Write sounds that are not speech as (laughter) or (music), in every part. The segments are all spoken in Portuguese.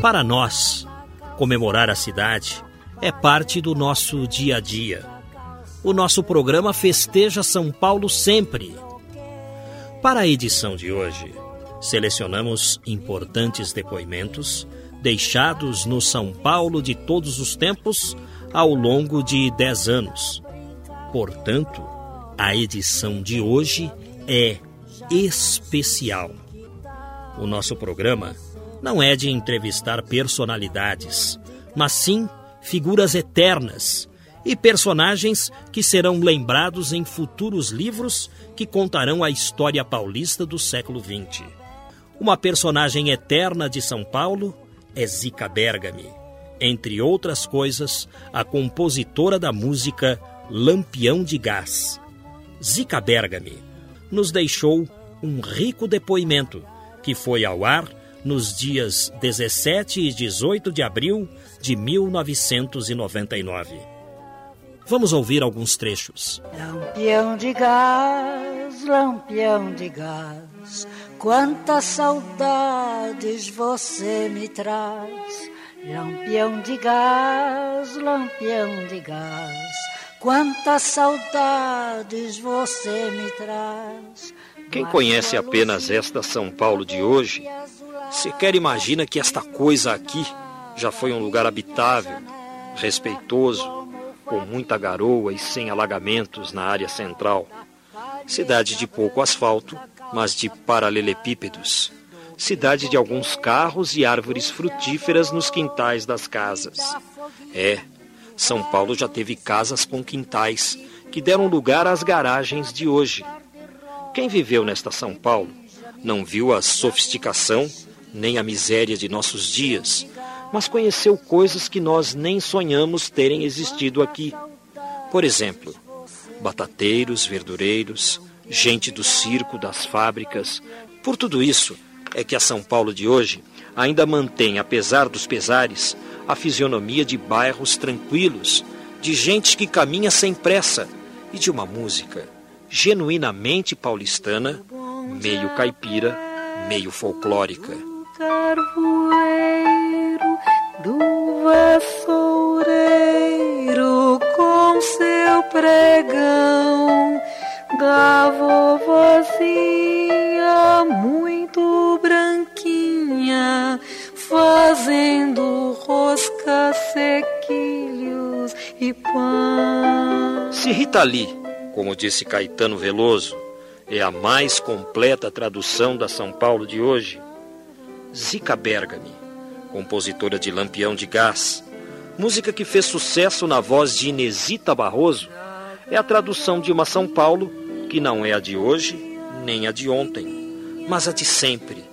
Para nós, comemorar a cidade é parte do nosso dia a dia. O nosso programa festeja São Paulo sempre. Para a edição de hoje, selecionamos importantes depoimentos deixados no São Paulo de todos os tempos ao longo de dez anos. Portanto, a edição de hoje é especial. O nosso programa não é de entrevistar personalidades, mas sim figuras eternas e personagens que serão lembrados em futuros livros que contarão a história paulista do século XX. Uma personagem eterna de São Paulo é Zica Bergami, entre outras coisas, a compositora da música Lampião de Gás. Zica Bergami nos deixou um rico depoimento que foi ao ar nos dias 17 e 18 de abril de 1999. Vamos ouvir alguns trechos. Lampião de gás, lampião de gás, quantas saudades você me traz. Lampião de gás, lampião de gás, quantas saudades você me traz. Quem conhece apenas esta São Paulo de hoje Sequer imagina que esta coisa aqui já foi um lugar habitável, respeitoso, com muita garoa e sem alagamentos na área central. Cidade de pouco asfalto, mas de paralelepípedos. Cidade de alguns carros e árvores frutíferas nos quintais das casas. É, São Paulo já teve casas com quintais que deram lugar às garagens de hoje. Quem viveu nesta São Paulo não viu a sofisticação nem a miséria de nossos dias, mas conheceu coisas que nós nem sonhamos terem existido aqui. Por exemplo, batateiros, verdureiros, gente do circo, das fábricas. Por tudo isso é que a São Paulo de hoje ainda mantém, apesar dos pesares, a fisionomia de bairros tranquilos, de gente que caminha sem pressa e de uma música genuinamente paulistana, meio caipira, meio folclórica carvoeiro do vassoureiro com seu pregão da vovozinha muito branquinha fazendo rosca, sequilhos e pão. Se Rita Lee, como disse Caetano Veloso, é a mais completa tradução da São Paulo de hoje, Zica Bergami, compositora de Lampião de Gás, música que fez sucesso na voz de Inesita Barroso, é a tradução de uma São Paulo que não é a de hoje nem a de ontem, mas a de sempre,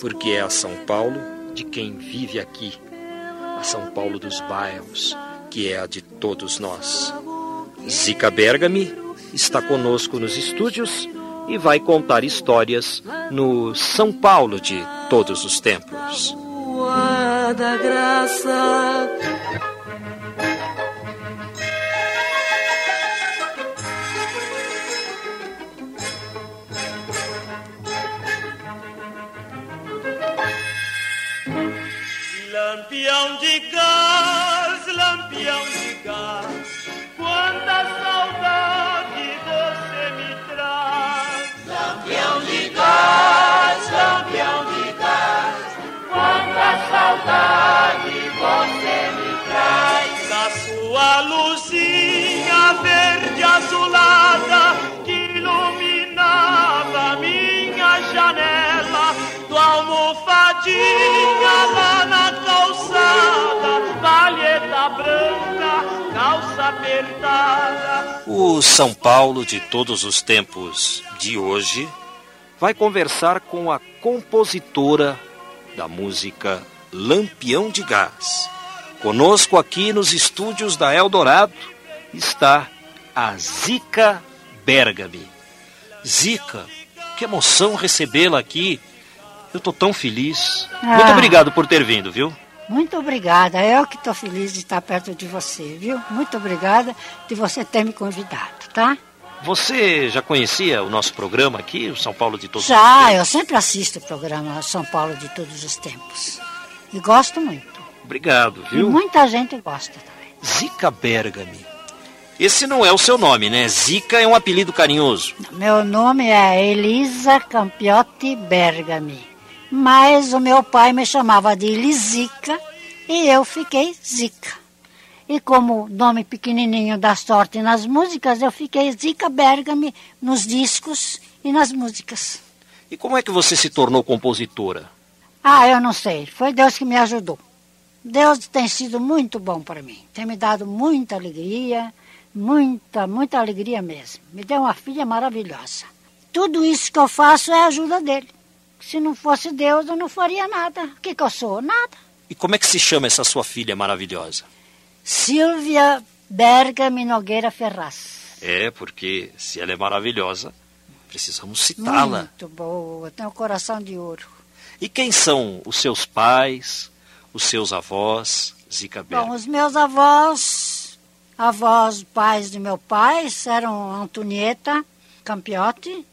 porque é a São Paulo de quem vive aqui, a São Paulo dos bairros, que é a de todos nós. Zica Bergami está conosco nos estúdios e vai contar histórias no São Paulo de todos os tempos. da graça. São Paulo de todos os tempos de hoje vai conversar com a compositora da música Lampião de Gás. Conosco aqui nos estúdios da Eldorado está a Zica Bergami. Zica, que emoção recebê-la aqui. Eu tô tão feliz. Ah. Muito obrigado por ter vindo, viu? Muito obrigada. Eu que estou feliz de estar perto de você, viu? Muito obrigada de você ter me convidado, tá? Você já conhecia o nosso programa aqui, o São Paulo de todos os Já, tempos? eu sempre assisto o programa São Paulo de todos os tempos. E gosto muito. Obrigado, E viu? muita gente gosta também. Zica Bergami. Esse não é o seu nome, né? Zica é um apelido carinhoso. Meu nome é Elisa Campiotti Bergami. Mas o meu pai me chamava de Elisica e eu fiquei Zica. E como nome pequenininho dá sorte nas músicas, eu fiquei Zica Bergami nos discos e nas músicas. E como é que você se tornou compositora? Ah, eu não sei. Foi Deus que me ajudou. Deus tem sido muito bom para mim. Tem me dado muita alegria, muita, muita alegria mesmo. Me deu uma filha maravilhosa. Tudo isso que eu faço é a ajuda dele. Se não fosse Deus, eu não faria nada. O que, que eu sou? Nada. E como é que se chama essa sua filha maravilhosa? Silvia Bergami Nogueira Ferraz. É, porque se ela é maravilhosa, precisamos citá-la. Muito boa, tem um coração de ouro. E quem são os seus pais, os seus avós, Zica Bom, Bergami? os meus avós, avós pais de meu pai, eram Antonieta Campiotti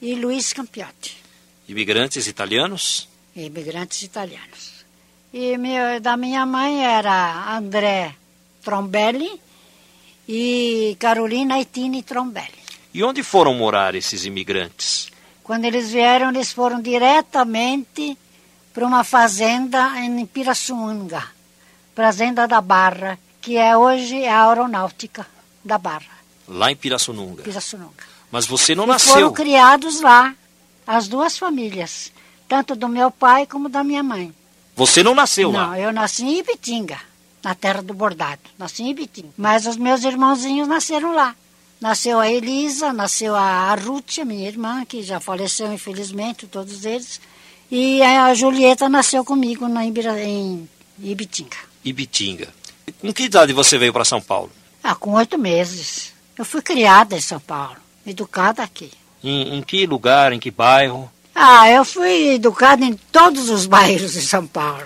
e Luiz Campiotti, Imigrantes italianos? imigrantes italianos. E meu, da minha mãe era André Trombelli e Carolina Itini Trombelli. E onde foram morar esses imigrantes? Quando eles vieram, eles foram diretamente para uma fazenda em Pirassununga, fazenda da Barra, que é hoje a aeronáutica da Barra, Lá em Pirassununga. Pirassununga. Mas você não e nasceu. foram criados lá, as duas famílias, tanto do meu pai como da minha mãe. Você não nasceu Não, lá. eu nasci em Ibitinga, na terra do bordado. Nasci em Ibitinga. Mas os meus irmãozinhos nasceram lá. Nasceu a Elisa, nasceu a Rútia, minha irmã, que já faleceu, infelizmente, todos eles. E a Julieta nasceu comigo na Ibira, em Ibitinga. Ibitinga. E com que idade você veio para São Paulo? Ah, com oito meses. Eu fui criada em São Paulo, educada aqui. Em, em que lugar, em que bairro? Ah, eu fui educada em todos os bairros de São Paulo.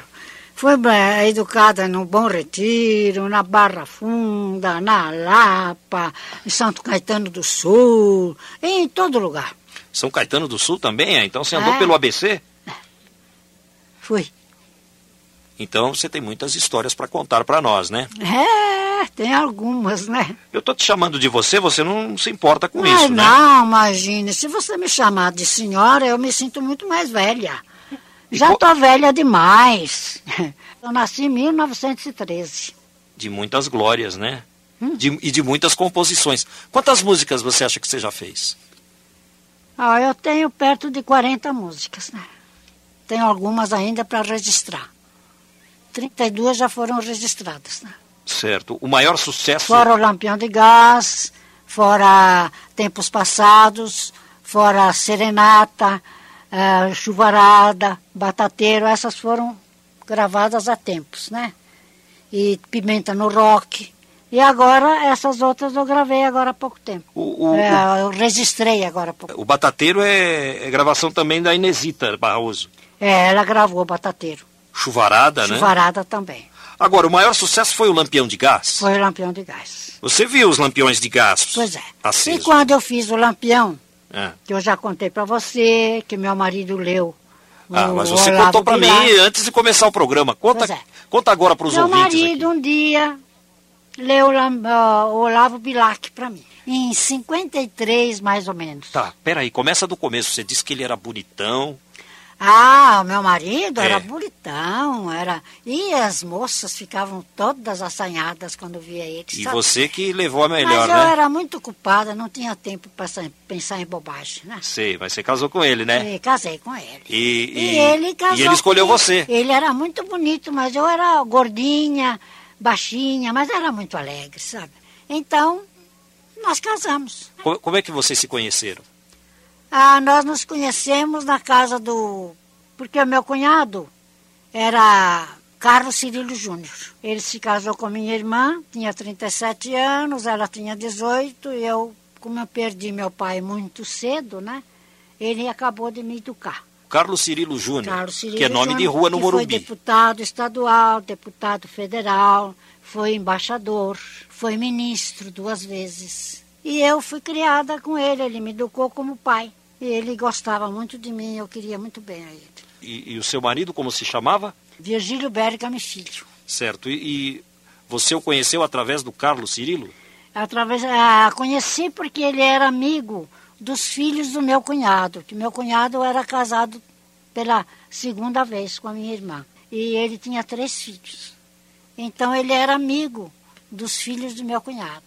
Fui eh, educada no Bom Retiro, na Barra Funda, na Lapa, em Santo Caetano do Sul, em todo lugar. São Caetano do Sul também? é? Então você andou É. pelo ABC? Fui. Então você tem muitas histórias para contar para nós, né? É, tem algumas, né? Eu tô te chamando de você, você não se importa com isso, né? não, imagine, se você me chamar de senhora, eu me sinto muito mais velha. E Já qual- estou velha demais. (laughs) Eu nasci em 1913. De muitas glórias, né? Hum. De- e de muitas composições. Quantas músicas você acha que você já fez? Ah, eu tenho perto de 40 músicas, né? Tenho algumas ainda para registrar. 32 já foram registradas, né? Certo. O maior sucesso. Fora o Lampião de Gás, fora Tempos Passados, fora Serenata, eh, Chuvarada, Batateiro, essas foram gravadas há tempos, né? E Pimenta no Rock. E agora, essas outras eu gravei agora há pouco tempo. O, o- Eh, eu registrei agora há pouco o, o Batateiro é, é gravação também da Inesita Barroso. É, ela gravou Batateiro. Chuvarada, né? Chuvarada também. Agora, o maior sucesso foi o Lampião de Gás. Foi o Lampião de Gás. Você viu os lampiões de gás? Pois é. E Acesos. quando eu fiz o Lampião, É. que eu já contei para você, que meu marido leu. Ah, mas você Olavo contou para mim antes de começar o programa. Conta, Pois é. conta agora para os Meu ouvintes marido aqui. um dia leu o Olavo Bilac para mim. Em 53, mais ou menos. Tá, peraí, começa do começo. Você disse que ele era bonitão. Ah, o meu marido É. era bonitão, era. E as moças ficavam todas assanhadas quando via ele. E sabe? você que levou a melhor, Mas eu né? era muito ocupada, não tinha tempo para pensar em bobagem, né? Sei, mas você casou com ele, né? E casei com ele. E, E, ele casou. e ele escolheu você. Ele era muito bonito, mas eu era gordinha, baixinha, mas era muito alegre, sabe? Então, nós casamos. Como, como é que vocês se conheceram? Ah, nós nos conhecemos na casa do. Porque o meu cunhado era Carlos Cirilo Júnior. Ele se casou com minha irmã, tinha 37 anos, ela tinha 18, e eu, como eu perdi meu pai muito cedo, né? Ele acabou de me educar. Carlos Cirilo Júnior, que é nome de rua no Morumbi. Foi deputado estadual, deputado federal, foi embaixador, foi ministro duas vezes. E eu fui criada com ele, ele me educou como pai. E ele gostava muito de mim, eu queria muito bem a ele. E, e o seu marido, como se chamava? Virgílio Bergame Filho. Certo. E, e você o conheceu através do Carlos Cirilo? Através, ah, conheci porque ele era amigo dos filhos do meu cunhado, que meu cunhado era casado pela segunda vez com a minha irmã. E ele tinha três filhos. Então ele era amigo dos filhos do meu cunhado.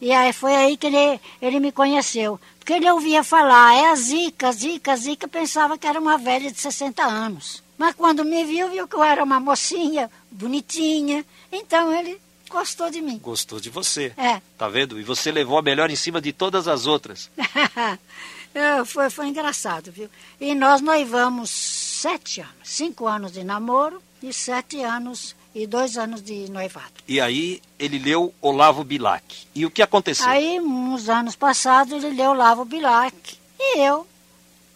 E aí foi aí que ele, ele me conheceu. Porque ele ouvia falar, é a Zica, Zica, Zica, pensava que era uma velha de 60 anos. Mas quando me viu, viu que eu era uma mocinha, bonitinha. Então ele gostou de mim. Gostou de você. É. Tá vendo? E você levou a melhor em cima de todas as outras. (laughs) É, foi, foi engraçado, viu? E nós noivamos sete anos, cinco anos de namoro e sete anos e dois anos de noivado. E aí ele leu Olavo Bilac. E o que aconteceu? Aí, uns anos passados, ele leu Lavo Bilac e eu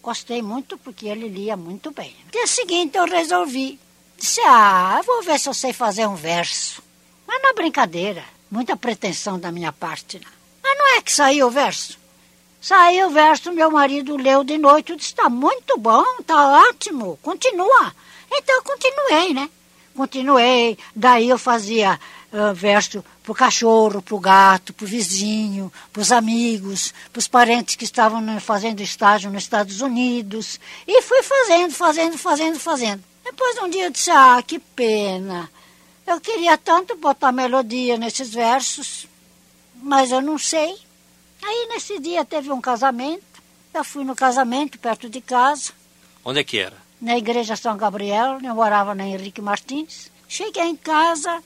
gostei muito porque ele lia muito bem. No dia seguinte eu resolvi, disse, ah, vou ver se eu sei fazer um verso. Mas não é brincadeira, muita pretensão da minha parte. Não. Mas não é que saiu o verso. Saiu o verso, meu marido leu de noite, eu disse, está muito bom, está ótimo, continua. Então eu continuei, né? Continuei, daí eu fazia uh, verso pro cachorro, pro gato, pro vizinho, pros amigos, pros parentes que estavam fazendo estágio nos Estados Unidos. E fui fazendo, fazendo, fazendo, fazendo. Depois um dia eu disse, ah, que pena. Eu queria tanto botar melodia nesses versos, mas eu não sei. Aí nesse dia teve um casamento. Eu fui no casamento perto de casa, Onde é que era? Na igreja São Gabriel, eu morava na Henrique Martins. Cheguei em casa,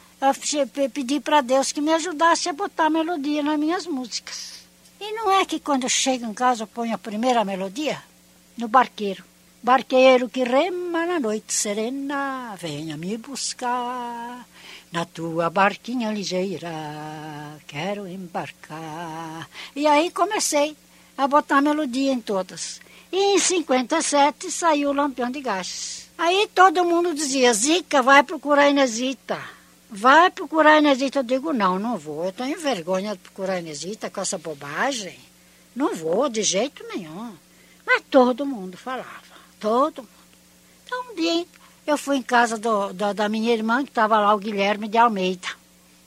pedi para Deus que me ajudasse a botar melodia nas minhas músicas. E não é que quando eu chego em casa eu ponho a primeira melodia? No barqueiro. Barqueiro que rema na noite serena, venha me buscar. Na tua barquinha ligeira, quero embarcar. E aí comecei a botar melodia em todas. E em 57 saiu o Lampião de Gás. Aí todo mundo dizia, Zica, vai procurar Inesita. Vai procurar a Inesita. Eu digo, não, não vou. Eu tenho vergonha de procurar a Inesita com essa bobagem. Não vou, de jeito nenhum. Mas todo mundo falava, todo mundo. Então um dia eu fui em casa do- da- da minha irmã, que estava lá o Guilherme de Almeida,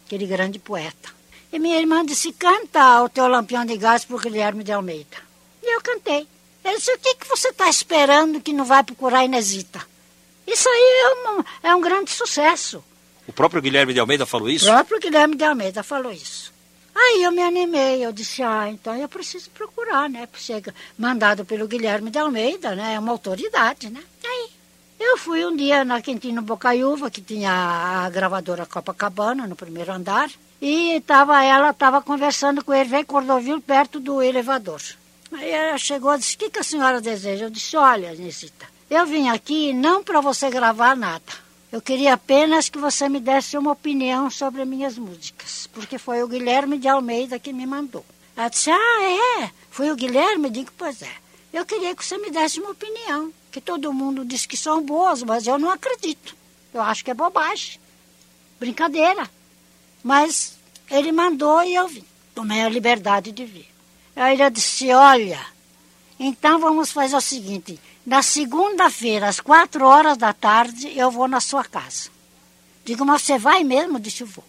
aquele grande poeta. E minha irmã disse, canta o teu Lampião de Gás por Guilherme de Almeida. E eu cantei. Ele disse, o que, que você está esperando que não vai procurar a Inesita? Isso aí é um, é um grande sucesso. O próprio Guilherme de Almeida falou O isso? próprio Guilherme de Almeida falou isso. Aí eu me animei, eu disse, ah, então eu preciso procurar, né? Porque chega mandado pelo Guilherme de Almeida, né? É uma autoridade, né? Aí eu fui um dia na Quintino Bocaiúva, que tinha a gravadora Copacabana no primeiro andar, e tava, ela estava conversando com ele, veio Cordovil perto do elevador. Aí ela chegou e disse, o que, que a senhora deseja? Eu disse, olha, Nesita, eu vim aqui não para você gravar nada. Eu queria apenas que você me desse uma opinião sobre minhas músicas, porque foi o Guilherme de Almeida que me mandou. Ela disse, ah, é? Foi o Guilherme? Eu digo, pois é. Eu queria que você me desse uma opinião, que todo mundo diz que são boas, mas eu não acredito. Eu acho que é bobagem. Brincadeira. Mas ele mandou e eu vim. Tomei a liberdade de vir. Aí ele disse, olha, então vamos fazer o seguinte, na segunda-feira, às quatro horas da tarde, eu vou na sua casa. Digo, mas você vai mesmo? Disse, vou.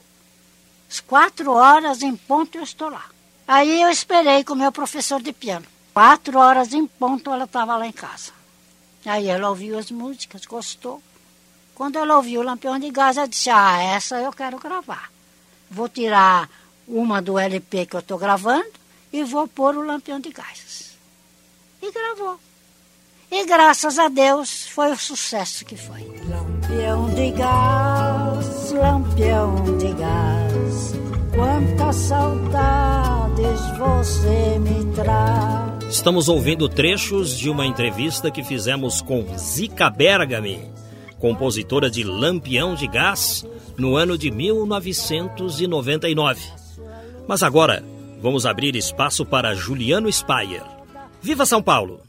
Às quatro horas em ponto eu estou lá. Aí eu esperei com o meu professor de piano. Quatro horas em ponto ela estava lá em casa. Aí ela ouviu as músicas, gostou. Quando ela ouviu o Lampião de Gás, ela disse, ah, essa eu quero gravar. Vou tirar uma do LP que eu estou gravando e vou pôr o Lampião de Gás. E gravou. E graças a Deus foi o sucesso que foi. Lampião de gás, lampião de gás, quantas saudades você me traz. Estamos ouvindo trechos de uma entrevista que fizemos com Zica Bergami, compositora de Lampião de Gás, no ano de 1999. Mas agora, vamos abrir espaço para Juliano Spayer. Viva São Paulo!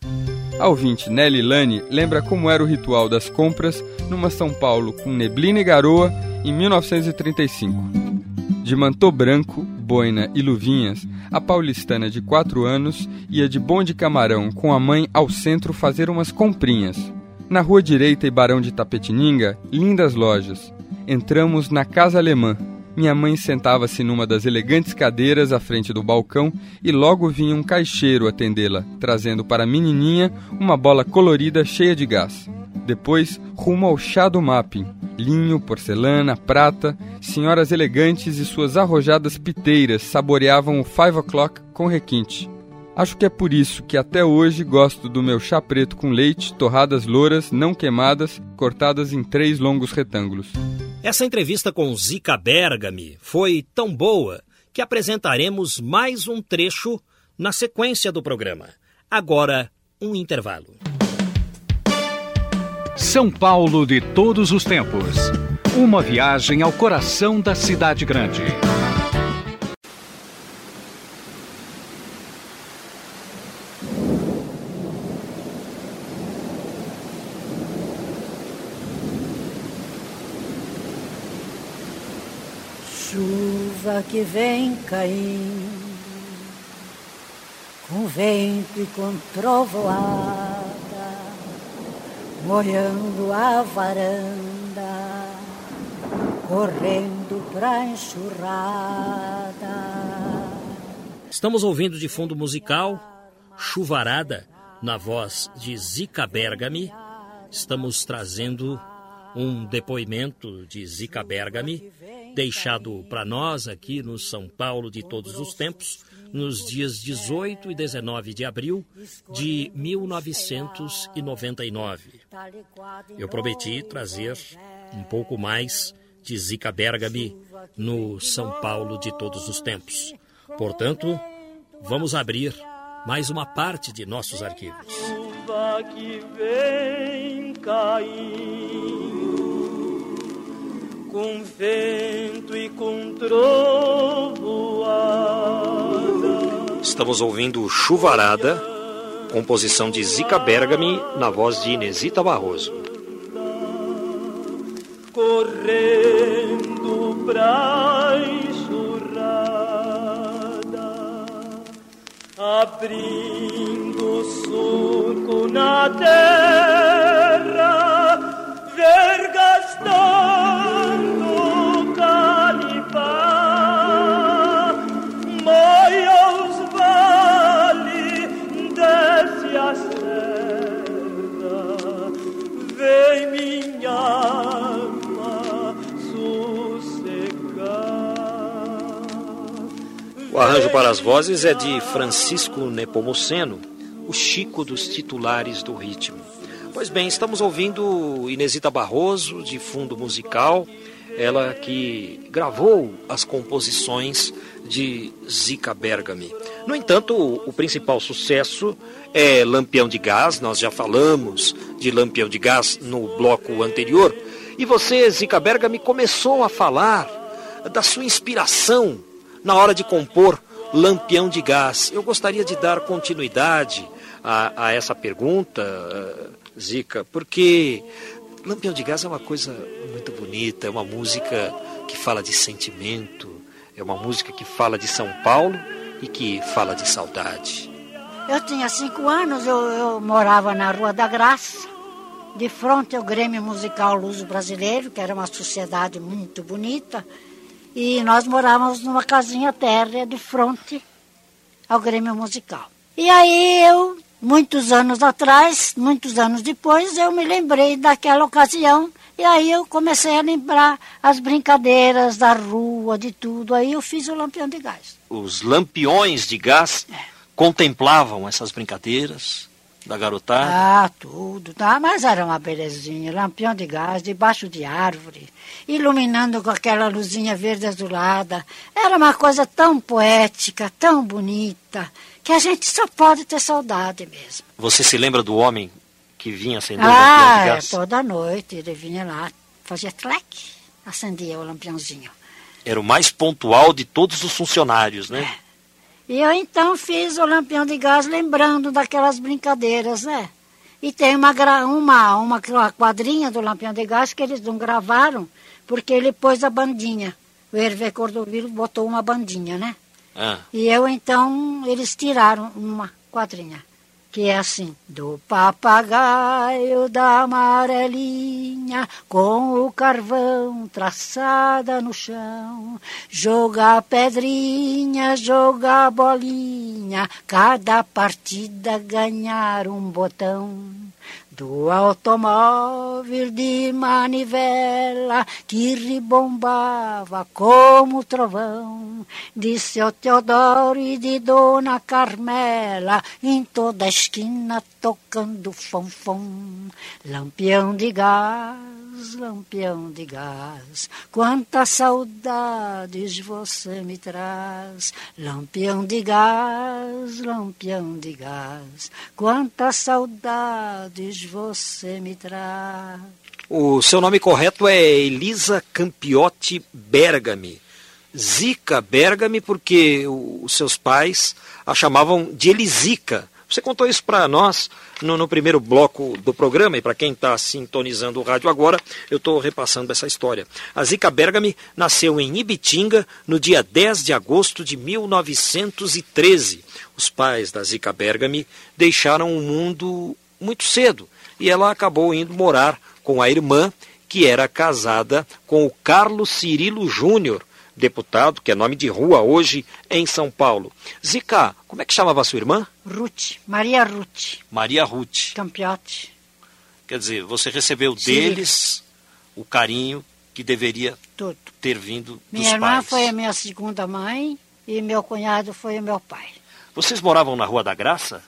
A ouvinte Nelly Lani lembra como era o ritual das compras numa São Paulo com neblina e garoa em 1935. De mantô branco, boina e luvinhas, a paulistana de quatro anos ia de bonde camarão com a mãe ao centro fazer umas comprinhas. Na rua direita e Barão de Tapetininga, lindas lojas. Entramos na Casa Alemã, minha mãe sentava-se numa das elegantes cadeiras à frente do balcão e logo vinha um caixeiro atendê-la, trazendo para a menininha uma bola colorida cheia de gás. Depois, rumo ao chá do mapping. Linho, porcelana, prata, senhoras elegantes e suas arrojadas piteiras saboreavam o five o'clock com requinte. Acho que é por isso que até hoje gosto do meu chá preto com leite, torradas louras, não queimadas, cortadas em três longos retângulos. Essa entrevista com Zica Bergami foi tão boa que apresentaremos mais um trecho na sequência do programa. Agora, um intervalo. São Paulo de todos os tempos. Uma viagem ao coração da cidade grande. Que vem caindo, com vento e com trovoada, molhando a varanda, correndo pra enxurrada. Estamos ouvindo de fundo musical Chuvarada, na voz de Zica Bergami. Estamos trazendo um depoimento de Zica Bergami, deixado para nós aqui no São Paulo de todos os tempos, nos dias 18 e 19 de abril de 1999. Eu prometi trazer um pouco mais de Zica Bergami no São Paulo de todos os tempos. Portanto, vamos abrir mais uma parte de nossos arquivos. Que vem caindo, com vento e com trovoada. Estamos ouvindo Chuvarada, composição de Zica Bergami, na voz de Inesita Barroso. correndo pra enxurrada, abrindo surco na terra, O arranjo para as vozes é de Francisco Nepomuceno, o Chico dos titulares do ritmo. Pois bem, estamos ouvindo Inesita Barroso, de fundo musical, ela que gravou as composições de Zica Bergami. No entanto, o, principal sucesso é Lampião de Gás, nós já falamos de Lampião de Gás no bloco anterior, e você, Zica Bergami, começou a falar da sua inspiração na hora de compor Lampião de Gás. Eu gostaria de dar continuidade a, a essa pergunta, eh, Zica, porque Lampião de Gás é uma coisa muito bonita, é uma música que fala de sentimento, é uma música que fala de São Paulo e que fala de saudade. Eu tinha cinco anos, eu, eu morava na Rua da Graça, de frente ao Grêmio Musical Luso Brasileiro, que era uma sociedade muito bonita, e nós morávamos numa casinha térrea de frente ao Grêmio Musical. E aí eu, muitos anos atrás, muitos anos depois, eu me lembrei daquela ocasião e aí eu comecei a lembrar as brincadeiras da rua, de tudo. Aí eu fiz o Lampião de Gás. Os lampiões de gás contemplavam essas brincadeiras. Da garotada? Ah, tudo. Tá? Mas era uma belezinha. Lampião de gás, debaixo de árvore, iluminando com aquela luzinha verde azulada. Era uma coisa tão poética, tão bonita, que a gente só pode ter saudade mesmo. Você se lembra do homem que vinha acendendo ah, o lampião de é, gás? toda noite ele vinha lá, fazia tlec, acendia o lampiãozinho. Era o mais pontual de todos os funcionários, né? E eu então fiz o lampião de gás lembrando daquelas brincadeiras, né? E tem uma, uma, uma quadrinha do lampião de gás que eles não gravaram, porque ele pôs a bandinha. O Hervé Cordovil botou uma bandinha, né? Ah, E eu então, eles tiraram uma quadrinha, que é assim: Do papagaio da amarelinha, com o carvão traçada no chão, jogar pedrinha, jogar bolinha, cada partida ganhar um botão. Do automóvel de manivela que ribombava como trovão, de seu Teodoro e de Dona Carmela, em toda esquina tocando fonfon. Lampião de gás, lampião de gás, quantas saudades você me traz. Lampião de gás, lampião de gás, quantas saudades você me traz. O seu nome correto é Elisa Campiotti Bergami. Zica Bergami porque os seus pais a chamavam de Elisica. Você contou isso para nós no, no primeiro bloco do programa, e para quem está sintonizando o rádio agora, eu estou repassando essa história. A Zica Bergami nasceu em Ibitinga no dia 10 de agosto de 1913. Os pais da Zica Bergami deixaram o mundo muito cedo e ela acabou indo morar com a irmã, que era casada com o Carlos Cirilo Júnior, deputado, que é nome de rua hoje, em São Paulo. Zica, como é que chamava a sua irmã? Ruth, Maria Ruth, Maria Ruth. Campiotti, Quer dizer, você recebeu Sim. deles o carinho que deveria tudo. ter vindo Minha dos irmã pais. foi a minha segunda mãe e meu cunhado foi o meu pai. Vocês moravam na Rua da Graça?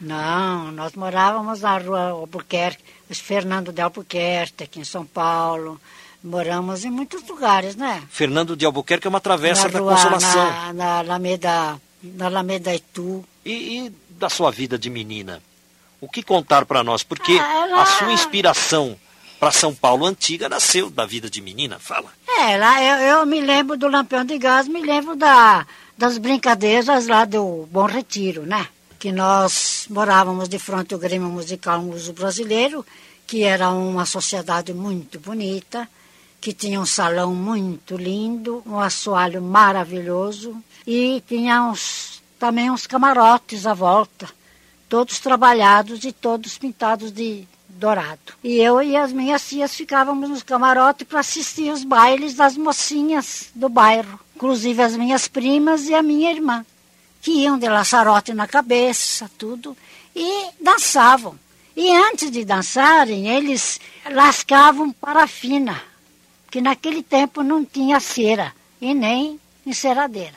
Não, nós morávamos na rua Albuquerque, Fernando de Albuquerque, aqui em São Paulo. Moramos em muitos lugares, né? Fernando de Albuquerque é uma travessa na da rua, Consolação. Na, na Alameda, na Alameda Itu. E, e da sua vida de menina? O que contar para nós? Porque Ah, ela- a sua inspiração para São Paulo antiga nasceu da vida de menina. Fala. É, lá eu, eu me lembro do Lampião de Gás, me lembro da, das brincadeiras lá do Bom Retiro, né? Que nós morávamos de frente ao Grêmio Musical Muso Brasileiro, que era uma sociedade muito bonita, que tinha um salão muito lindo, um assoalho maravilhoso e tinha uns, também uns camarotes à volta, todos trabalhados e todos pintados de dourado. E eu e as minhas tias ficávamos nos camarotes para assistir os bailes das mocinhas do bairro, inclusive as minhas primas e a minha irmã, que iam de laçarote na cabeça, tudo, e dançavam. E antes de dançarem, eles lascavam parafina, que naquele tempo não tinha cera e nem enceradeira.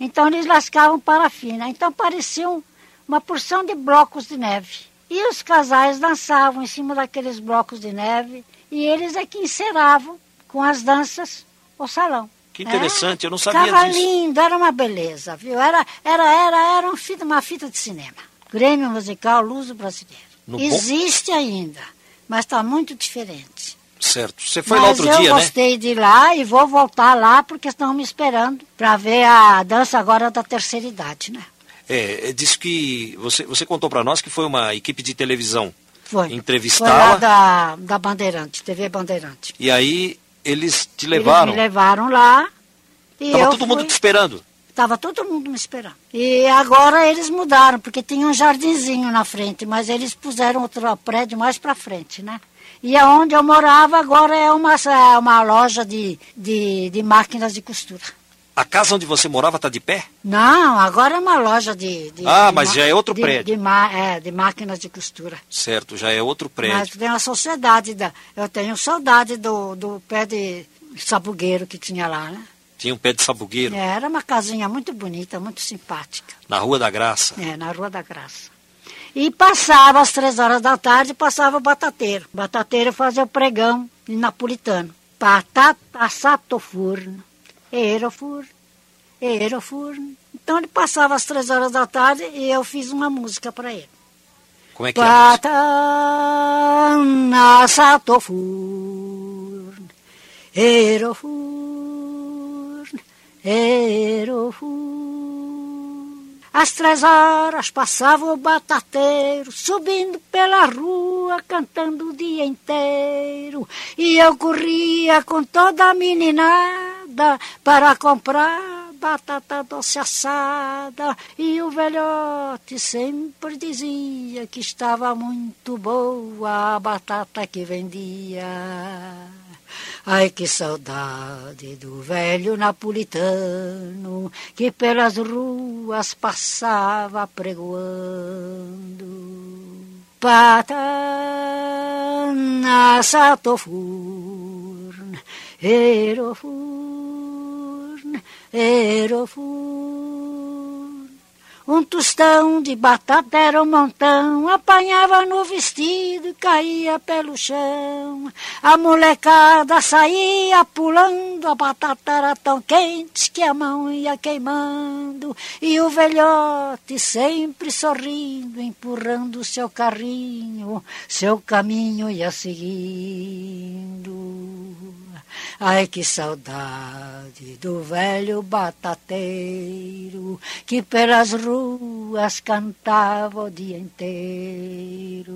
Então eles lascavam parafina. Então pareciam uma porção de blocos de neve. E os casais dançavam em cima daqueles blocos de neve e eles é que enceravam com as danças o salão. Que interessante, eu não sabia Ficava disso. lindo, era uma beleza, viu? Era, era, era, era um fita, uma fita de cinema. Grêmio Musical Luso Brasileiro. No bom- Existe ainda, mas está muito diferente. Certo. Você foi lá Mas outro eu dia, né? gostei de ir lá e vou voltar lá porque estão me esperando para ver a dança agora da terceira idade, né? É, é, disse que você, você contou para nós que foi uma equipe de televisão Foi. Foi lá entrevistá-la da, da Bandeirante, TV Bandeirante. e aí eles te Eles levaram. me levaram lá e Tava eu todo mundo fui- te esperando. Estava todo mundo me esperando. E agora eles mudaram, porque tinha um jardinzinho na frente, mas eles puseram outro prédio mais para frente, né? E aonde eu morava agora é uma, é uma loja de, de, de máquinas de costura. A casa onde você morava está de pé? Não, agora é uma loja de. de- Ah, de mas ma- já é outro de- prédio. É, de máquinas de costura. Certo, já é outro prédio. Mas tem a sociedade da. Eu tenho saudade do, do pé de sabugueiro que tinha lá, né? Tinha um pé de sabugueiro Era uma casinha muito bonita, muito simpática. na Rua da Graça. É, na Rua da Graça. E passava às três horas da tarde, passava o batateiro. O batateiro fazia o pregão napolitano. Batata sato forno, era forno, era forno. Então ele passava às três horas da tarde e eu fiz uma música para ele. Como é que é? a música? Batana sato forno, era forno, era forno. Às três horas passava o batateiro, subindo pela rua, cantando o dia inteiro. E eu corria com toda a meninada para comprar batata doce assada. E o velhote sempre dizia que estava muito boa a batata que vendia. Ai, que saudade do velho napolitano que pelas ruas passava pregoando. Patana satofurn, erofurn, erofurn. Um tostão de batata era um montão, apanhava no vestido e caía pelo chão. A molecada saía pulando, a batata era tão quente que a mão ia queimando. E o velhote sempre sorrindo, empurrando seu carrinho, seu caminho ia seguindo. Ai, que saudade do velho batateiro que pelas ruas cantava o dia inteiro.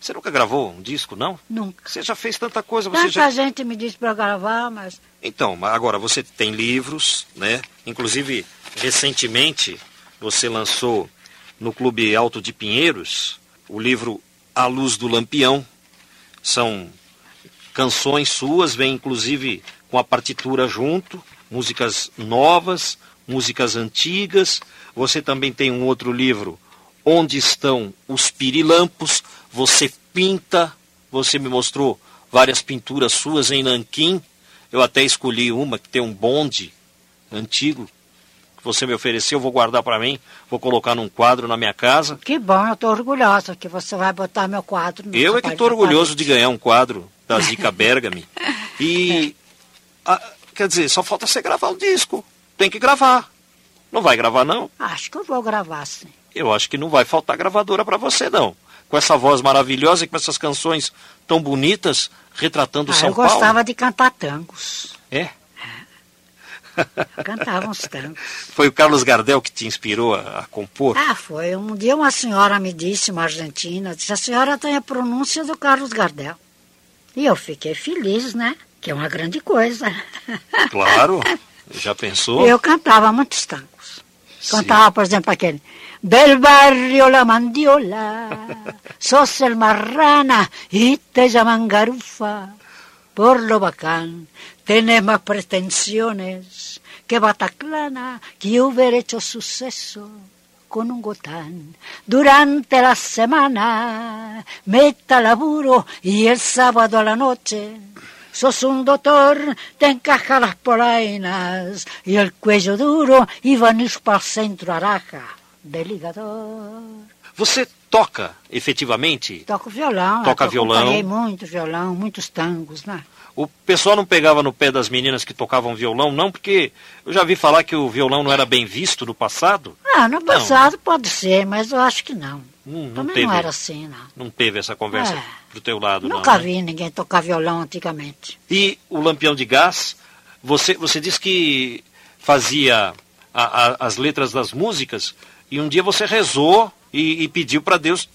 Você nunca gravou um disco, não? Nunca. Você já fez tanta coisa. Você Tanta já... gente me disse para gravar, mas Então, agora você tem livros, né? Inclusive, recentemente, você lançou no Clube Alto de Pinheiros o livro A Luz do Lampião. São canções suas, vem inclusive com a partitura junto, músicas novas, músicas antigas. Você também tem um outro livro, Onde Estão os Pirilampos? Você pinta, você me mostrou várias pinturas suas em Nanquim. Eu até escolhi uma que tem um bonde antigo que você me ofereceu, vou guardar para mim, vou colocar num quadro na minha casa. que bom, eu estou orgulhosa que você vai botar meu quadro no Eu é que estou orgulhoso de ganhar um quadro da Zica Bergami. E, ah, quer dizer, só falta você gravar o disco. Tem que gravar. Não vai gravar, não? Acho que eu vou gravar, sim. Eu acho que não vai faltar gravadora para você, não. Com essa voz maravilhosa e com essas canções tão bonitas, retratando Ah, São eu Paulo. gostava de cantar tangos. É? Eu cantava uns tangos. (laughs) Foi o Carlos Gardel que te inspirou a, a compor? Ah, foi. Um dia uma senhora me disse, uma argentina, disse, a senhora tem a pronúncia do Carlos Gardel. E eu fiquei feliz, né? Que é uma grande coisa. Claro. (laughs) Já pensou? Eu cantava muitos tangos. Sim. Cantava, por exemplo, aquele Del barrio la mandiola, sos el marrana y te llaman garufa. Por lo bacán, tenés más pretensiones que Bataclana, que hubiera hecho suceso con un gotán. Durante la semana, meta laburo y el sábado a la noche. Sos un doctor, te encaja las polainas y el cuello duro y venís para el centro araja del ligador. Você toca efetivamente? Toco violão. Toca eu violão. acompanhei muito violão, muitos tangos, né? O pessoal não pegava no pé das meninas que tocavam violão, não, porque eu já vi falar que o violão não era bem visto no passado. Ah, no passado pode ser, mas eu acho que não. Hum, não Também teve. não era assim, não. Não teve essa conversa É. pro teu lado, Nunca não. né? vi ninguém tocar violão antigamente. E o Lampião de Gás, você, você disse que fazia a- a- as letras das músicas e um dia você rezou e, e pediu para Deus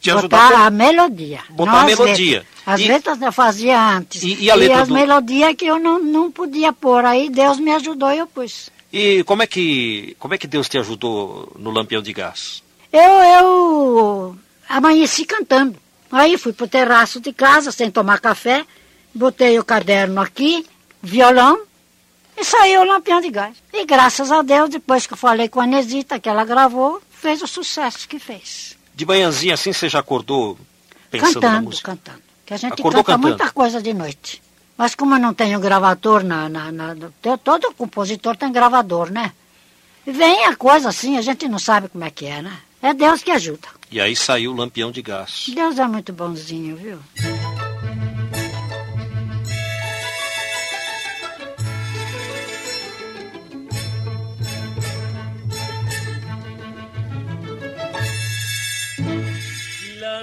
te ajudar. Botar a melodia. Botar a melodia. letras. As E- letras eu fazia antes. E- e a letra as do- melodias que eu não, não podia pôr. Aí Deus me ajudou e eu pus. E como é que como é que Deus te ajudou no Lampião de Gás? Eu, eu amanheci cantando. Aí fui pro terraço de casa sem tomar café, botei o caderno aqui, violão, e saiu o lampião de gás. E graças a Deus, depois que eu falei com a Nesita, que ela gravou, fez o sucesso que fez. De manhãzinha assim você já acordou pensando na cantando, música? cantando. Que a gente Acordou canta cantando? muita coisa de noite. Mas como eu não tenho gravador na, na, na- todo compositor tem gravador, né? E vem a coisa assim, a gente não sabe como é que é, né? É Deus que ajuda. E aí saiu o lampião de gás. Deus é muito bonzinho, viu?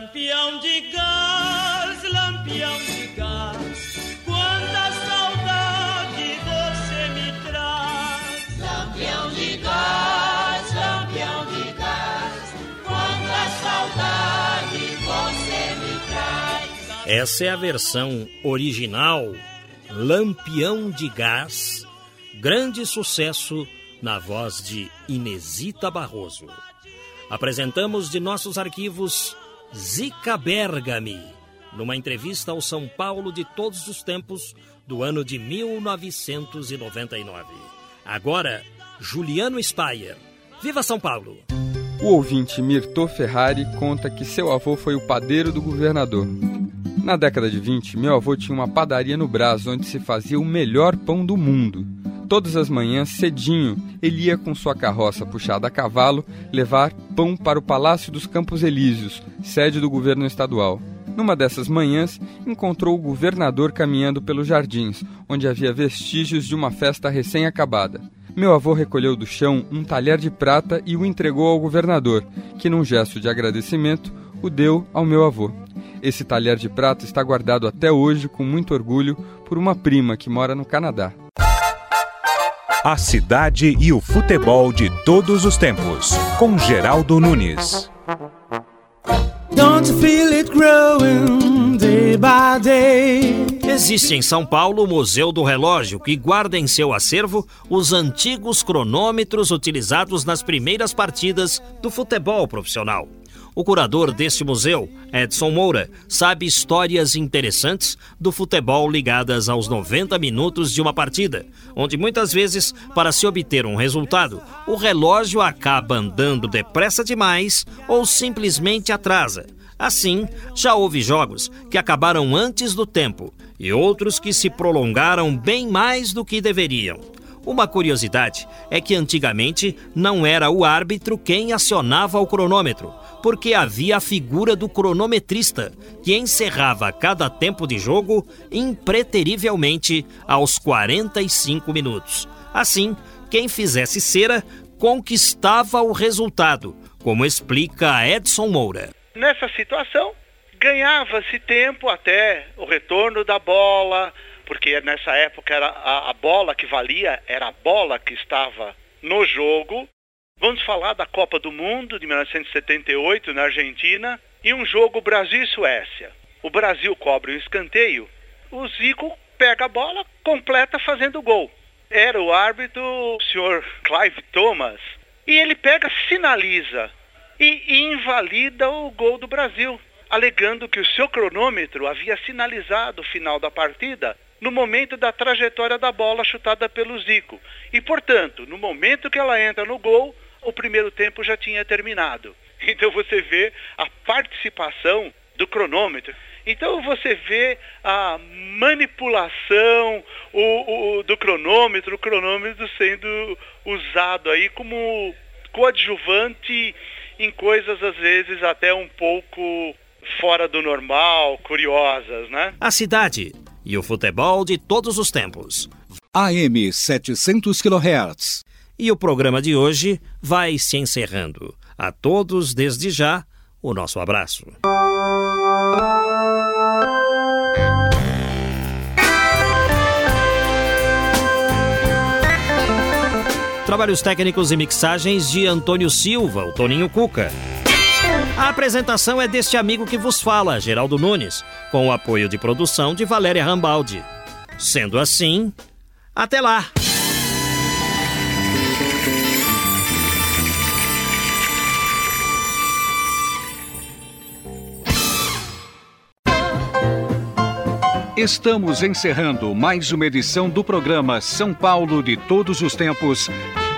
Lampião de gás, lampião de gás, quanta saudade você me traz. Lampião de gás, lampião de gás, quanta saudade você me traz. Essa é a versão original, Lampião de Gás, grande sucesso na voz de Inesita Barroso. Apresentamos de nossos arquivos Zica Bergami, numa entrevista ao São Paulo de todos os tempos do ano de 1999. Agora, Juliano Spayer. Viva São Paulo! O ouvinte Mirto Ferrari conta que seu avô foi o padeiro do governador. Na década de 20, meu avô tinha uma padaria no Brás onde se fazia o melhor pão do mundo. Todas as manhãs, cedinho, ele ia com sua carroça puxada a cavalo levar pão para o Palácio dos Campos Elíseos, sede do governo estadual. Numa dessas manhãs, encontrou o governador caminhando pelos jardins, onde havia vestígios de uma festa recém-acabada. Meu avô recolheu do chão um talher de prata e o entregou ao governador, que, num gesto de agradecimento, o deu ao meu avô. Esse talher de prata está guardado até hoje com muito orgulho por uma prima que mora no Canadá. A cidade e o futebol de todos os tempos, com Geraldo Nunes. Don't you feel it growing day by day? Existe em São Paulo o Museu do Relógio, que guarda em seu acervo os antigos cronômetros utilizados nas primeiras partidas do futebol profissional. O curador deste museu, Edson Moura, sabe histórias interessantes do futebol ligadas aos 90 minutos de uma partida, onde muitas vezes, para se obter um resultado, o relógio acaba andando depressa demais ou simplesmente atrasa. Assim, já houve jogos que acabaram antes do tempo e outros que se prolongaram bem mais do que deveriam. Uma curiosidade é que antigamente não era o árbitro quem acionava o cronômetro, porque havia a figura do cronometrista, que encerrava cada tempo de jogo impreterivelmente aos 45 minutos. Assim, quem fizesse cera conquistava o resultado, como explica Edson Moura. Nessa situação, ganhava-se tempo até o retorno da bola, porque nessa época era a, a, bola que valia, era a bola que estava no jogo. Vamos falar da Copa do Mundo de 1978 na Argentina e um jogo Brasil e Suécia. O Brasil cobre o escanteio, o Zico pega a bola, completa fazendo gol. Era o árbitro, o senhor Clive Thomas, e ele pega, sinaliza e invalida o gol do Brasil, alegando que o seu cronômetro havia sinalizado o final da partida no momento da trajetória da bola chutada pelo Zico. E, portanto, no momento que ela entra no gol, o primeiro tempo já tinha terminado. (laughs) Então você vê a participação do cronômetro. Então você vê a manipulação o, o, do cronômetro, o cronômetro sendo usado aí como coadjuvante em coisas às vezes até um pouco fora do normal, curiosas, né? A cidade e o futebol de todos os tempos. AM 700 kHz. E o programa de hoje vai se encerrando. A todos, desde já, o nosso abraço. Trabalhos técnicos e mixagens de Antônio Silva, o Toninho Cuca. A apresentação é deste amigo que vos fala, Geraldo Nunes, com o apoio de produção de Valéria Rambaldi. Sendo assim, até lá! Estamos encerrando mais uma edição do programa São Paulo de Todos os Tempos